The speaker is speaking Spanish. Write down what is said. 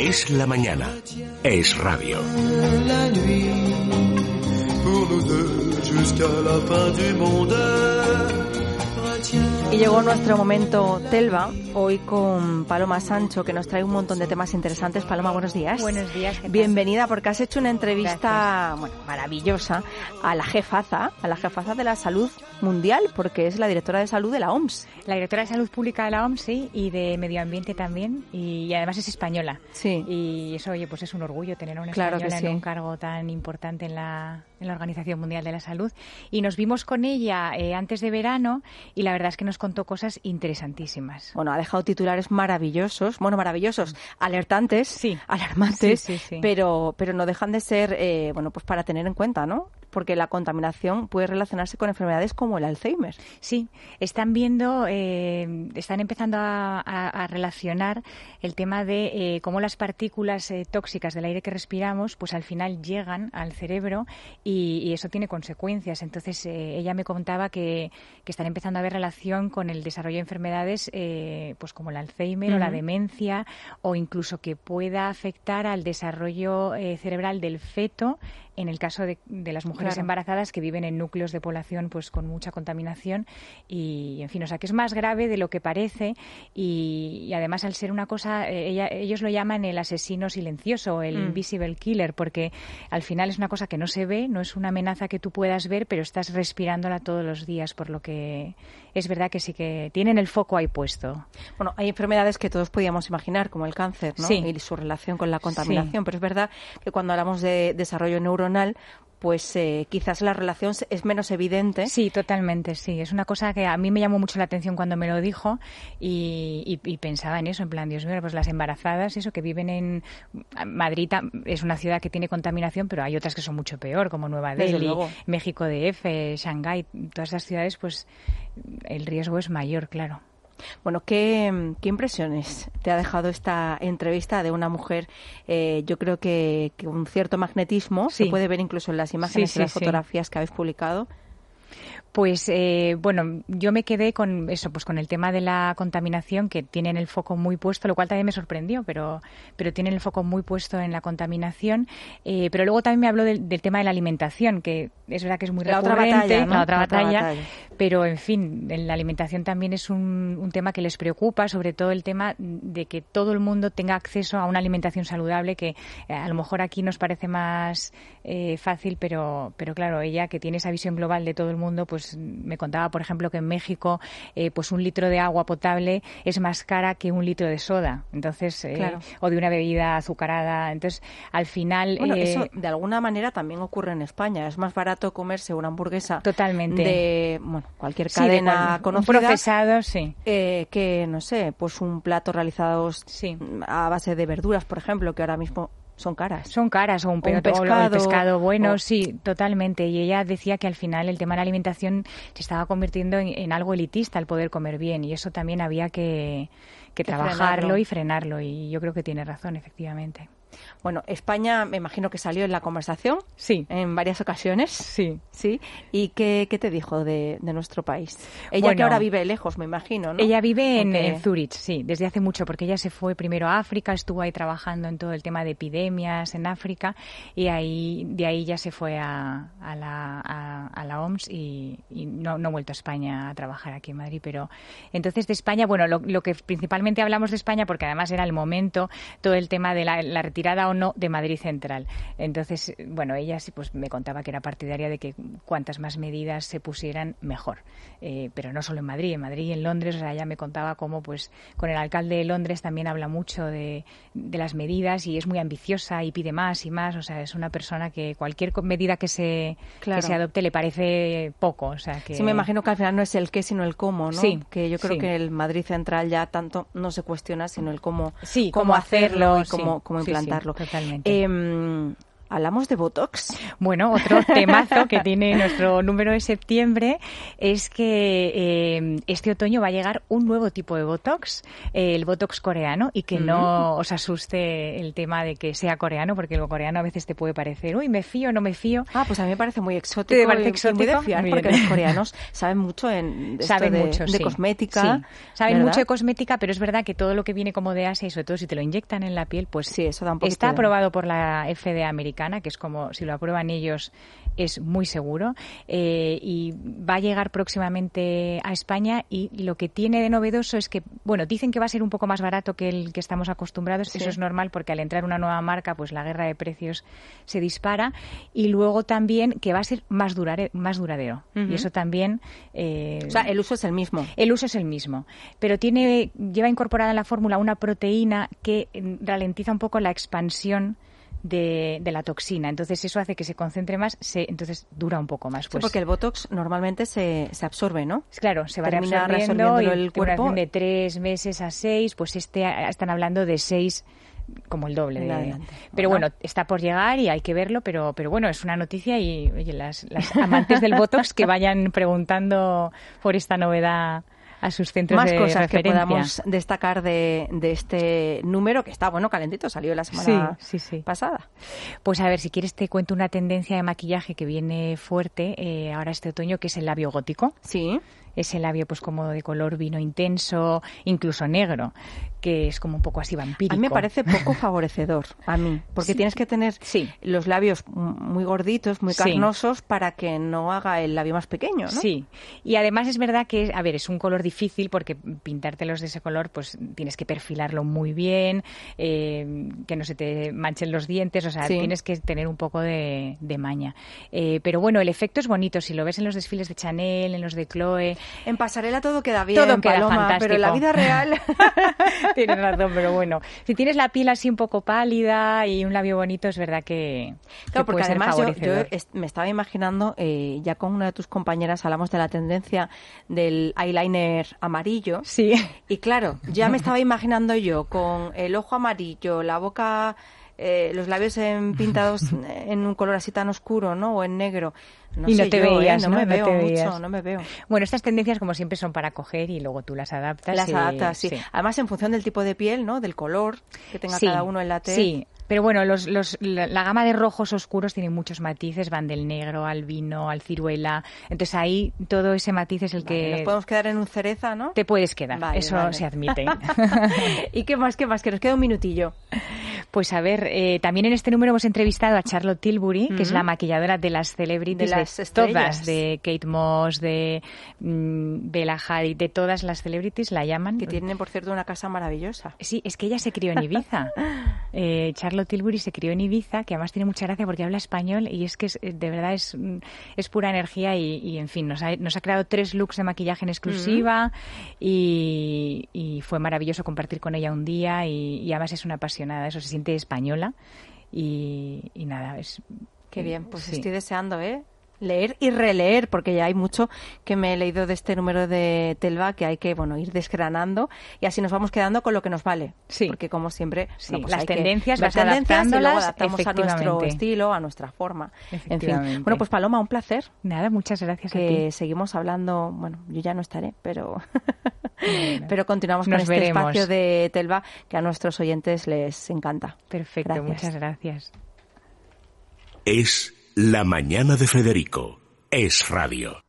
Es la mañana. Es radio. La nuit, pour nous deux, jusqu'à la fin du monde. Llegó nuestro momento Telva, hoy con Paloma Sancho, que nos trae un montón de temas interesantes. Paloma, buenos días. Buenos días. Bienvenida, porque has hecho una entrevista bueno, maravillosa a la jefaza, a la jefaza de la salud mundial, porque es la directora de salud de la OMS. La directora de Salud Pública de la OMS, sí, y de Medio Ambiente también, y, y además es española. Sí. Y eso, oye, pues es un orgullo tener a una Claro que en un cargo tan importante en la, en la Organización Mundial de la Salud. Y nos vimos con ella eh, antes de verano y la verdad es que nos contó cosas interesantísimas. Bueno, ha dejado titulares maravillosos, bueno, maravillosos, alertantes, Sí. alarmantes, Sí, sí, sí. pero pero no dejan de ser, eh, bueno, pues para tener en cuenta, ¿no? Porque la contaminación puede relacionarse con enfermedades como el Alzheimer. Sí, están viendo, eh, están empezando a, a- a relacionar el tema de eh, cómo las partículas eh, tóxicas del aire que respiramos, pues al final llegan al cerebro y, y eso tiene consecuencias. Entonces eh, ella me contaba que, que están empezando a ver relación con el desarrollo de enfermedades, eh, pues como el Alzheimer o la demencia, o incluso que pueda afectar al desarrollo cerebral del feto en el caso de, de las mujeres Claro. embarazadas que viven en núcleos de población pues con mucha contaminación y en fin o sea que es más grave de lo que parece y, y además al ser una cosa eh, ella- ellos lo llaman el asesino silencioso el Mm. invisible killer porque al final es una cosa que no se ve no es una amenaza que tú puedas ver pero estás respirándola todos los días por lo que es verdad que sí que tienen el foco ahí puesto Bueno, hay enfermedades que todos podíamos imaginar, como el cáncer, ¿no? Sí. Y su relación con la contaminación. Pero es verdad que cuando hablamos de desarrollo neuronal, pues eh, quizás la relación es menos evidente. Sí, totalmente, sí. Es una cosa que a mí me llamó mucho la atención cuando me lo dijo y, y- y pensaba en eso, en plan, Dios mío, pues las embarazadas, eso, que viven en Madrid es una ciudad que tiene contaminación, pero hay otras que son mucho peor, como Nueva Delhi. México DF, Shanghái, todas esas ciudades, pues el riesgo es mayor, claro. Bueno, ¿qué, qué impresiones te ha dejado esta entrevista de una mujer? eh, yo creo que, que un cierto magnetismo se Sí. puede ver incluso en las imágenes Sí, y las sí, fotografías que habéis publicado. Pues eh, bueno, yo me quedé con eso, pues con el tema de la contaminación que tienen el foco muy puesto, lo cual también me sorprendió, pero pero tienen el foco muy puesto en la contaminación. Eh, pero luego también me habló del, del tema de la alimentación, que es verdad que es muy La otra recurrente, batalla, ¿no? la otra La otra batalla, batalla. Pero en fin, en la alimentación también es un, un tema que les preocupa, sobre todo el tema de que todo el mundo tenga acceso a una alimentación saludable, que eh, a lo mejor aquí nos parece más eh, fácil, pero, pero claro, ella que tiene esa visión global de todo el mundo, pues me contaba, por ejemplo, que en México, eh, pues un litro de agua potable es más cara que un litro de soda, entonces, eh, Claro. o de una bebida azucarada, entonces, al final, Bueno, eh, eso de alguna manera también ocurre en España. Es más barato comerse una hamburguesa Totalmente. de bueno, cualquier sí, cadena cual- un conocida procesado, sí. eh, que, no sé, pues un plato realizado Sí. a base de verduras, por ejemplo, que ahora mismo son caras. Son caras o un, O un pe- o el pescado, pescado bueno, o- sí, totalmente. Y ella decía que al final el tema de la alimentación se estaba convirtiendo en, en algo elitista el poder comer bien y eso también había que, que Que trabajarlo frenarlo. y frenarlo y yo creo que tiene razón, efectivamente. Bueno, España me imagino que salió en la conversación Sí. en varias ocasiones. Sí. Sí. ¿Y qué, qué te dijo de, de nuestro país? Ella que ahora vive lejos, me imagino, ¿no? Ella vive en, Zurich, sí, desde hace mucho, porque ella se fue primero a África, estuvo ahí trabajando en todo el tema de epidemias en África y ahí de ahí ya se fue a, a la, a, a la OMS y, y no, no ha vuelto a España a trabajar aquí en Madrid. Pero entonces de España, bueno, lo, lo que principalmente hablamos de España, porque además era el momento, todo el tema de la, la retirada o no de Madrid Central. Entonces, bueno, ella sí pues me contaba que era partidaria de que cuantas más medidas se pusieran, mejor. Eh, pero no solo en Madrid, en Madrid y en Londres, o sea, ella me contaba cómo pues con el alcalde de Londres también habla mucho de, de las medidas y es muy ambiciosa y pide más y más, o sea, es una persona que cualquier medida que se, Claro. que se adopte le parece poco, o sea, que Sí, me imagino que al final no es el qué, sino el cómo, ¿no? Sí, Que yo creo sí. que el Madrid Central ya tanto no se cuestiona, sino el cómo, Sí, cómo cómo hacerlo, y sí. cómo, cómo Sí, implantarlo. totalmente. Em, hablamos de Botox. Bueno, otro temazo que tiene nuestro número de septiembre es que eh, este otoño va a llegar un nuevo tipo de Botox, eh, el Botox coreano, y que no os asuste el tema de que sea coreano, porque lo coreano a veces te puede parecer, uy, me fío, no me fío. Ah, pues a mí me parece muy exótico. ¿Te parece y- y exótico? muy de fiar, porque los coreanos saben mucho en esto Saben de, mucho, de sí. cosmética. Sí. Saben ¿verdad? mucho de cosmética, pero es verdad que todo lo que viene como de Asia y sobre todo si te lo inyectan en la piel, pues Sí, eso da un poquito está de- aprobado por la FDA americana, que es como si lo aprueban ellos es muy seguro eh, y va a llegar próximamente a España y lo que tiene de novedoso es que, bueno, dicen que va a ser un poco más barato que el que estamos acostumbrados, Sí. eso es normal porque al entrar una nueva marca pues la guerra de precios se dispara y luego también que va a ser más, durare- más duradero y eso también... eh, O sea, el uso es el mismo. el uso es el mismo, pero tiene lleva incorporada en la fórmula una proteína que ralentiza un poco la expansión de, de la toxina. Entonces eso hace que se concentre más, se, entonces dura un poco más. Sí, Pues, porque el Botox normalmente se, se absorbe, ¿no? Claro, se va termina reabsorbiendo y el cuerpo. de tres meses a seis, pues este están hablando de seis como el doble. De-. Pero Bueno. bueno, está por llegar y hay que verlo, pero, pero bueno, es una noticia y oye, las, las amantes del Botox que vayan preguntando por esta novedad a sus centros Más de cosas que podamos destacar de, de este número, que está, bueno, calentito, salió la semana Sí, sí, sí. pasada. Pues a ver, si quieres te cuento una tendencia de maquillaje que viene fuerte eh, ahora este otoño, que es el labio gótico. Sí. Ese labio pues como de color vino intenso, incluso negro, que es como un poco así vampírico. A mí me parece poco favorecedor, a mí, porque Sí. tienes que tener Sí. los labios muy gorditos, muy Sí. carnosos, para que no haga el labio más pequeño, ¿no? Sí, y además es verdad que, a ver, es un color difícil porque pintártelos de ese color, pues tienes que perfilarlo muy bien, eh, que no se te manchen los dientes, o sea, tienes que tener un poco de, de maña. Eh, pero bueno, el efecto es bonito, si lo ves en los desfiles de Chanel, en los de Chloe, En pasarela todo queda bien, Todo queda Paloma, pero en la fantástico. vida real... Tienes razón, pero bueno, si tienes la piel así un poco pálida y un labio bonito, es verdad que, que Claro, porque además yo, me estaba imaginando, eh, ya con una de tus compañeras hablamos de la tendencia del eyeliner amarillo. Sí. Y claro, ya me estaba imaginando yo con el ojo amarillo, la boca, eh, los labios en- pintados en un color así tan oscuro, ¿no? O en negro. No Y no sé te yo, ¿eh? veías, no, ¿no? me No veo mucho, no me veo. Bueno, estas tendencias como siempre son para coger y luego tú las adaptas. Las y- adaptas, sí. Además, en función del tipo de piel, ¿no? Del color que tenga Sí, cada uno en la tez. Sí, pero bueno, los, los, la, la gama de rojos oscuros tiene muchos matices, van del negro al vino, al ciruela. Entonces ahí todo ese matiz es el Vale, que Nos podemos quedar en un cereza, ¿no? te puedes quedar. Vale, Eso vale. se admite. ¿Y qué más, qué más? Que nos queda un minutillo. Pues a ver, eh, también en este número hemos entrevistado a Charlotte Tilbury, que es la maquilladora de las celebrities, De las todas, de Kate Moss, de mm, Bella Hadid, de todas las celebrities la llaman. Que tienen, por cierto, una casa maravillosa. Sí, es que ella se crió en Ibiza. Eh, Charlotte Tilbury se crió en Ibiza, que además tiene mucha gracia porque habla español y es que es- de verdad es, mm, es pura energía y, y, en fin, nos ha, nos ha creado tres looks de maquillaje en exclusiva y, y fue maravilloso compartir con ella un día y, y además es una apasionada, eso se siente española y, y nada, es... Qué bien, pues sí. estoy deseando, ¿eh? Leer y releer, porque ya hay mucho que me he leído de este número de Telva que hay que, bueno, ir desgranando y así nos vamos quedando con lo que nos vale. Sí. Porque como siempre, Sí, no, pues las tendencias vas tendencias y luego adaptamos a nuestro estilo, a nuestra forma. En fin. Bueno, pues Paloma, un placer. Nada, muchas gracias a Que ti. seguimos hablando, bueno, yo ya no estaré, pero Bueno, pero continuamos con este veremos. espacio de Telva que a nuestros oyentes les encanta. Perfecto, Gracias. muchas gracias. Es La Mañana de Federico. Es Radio.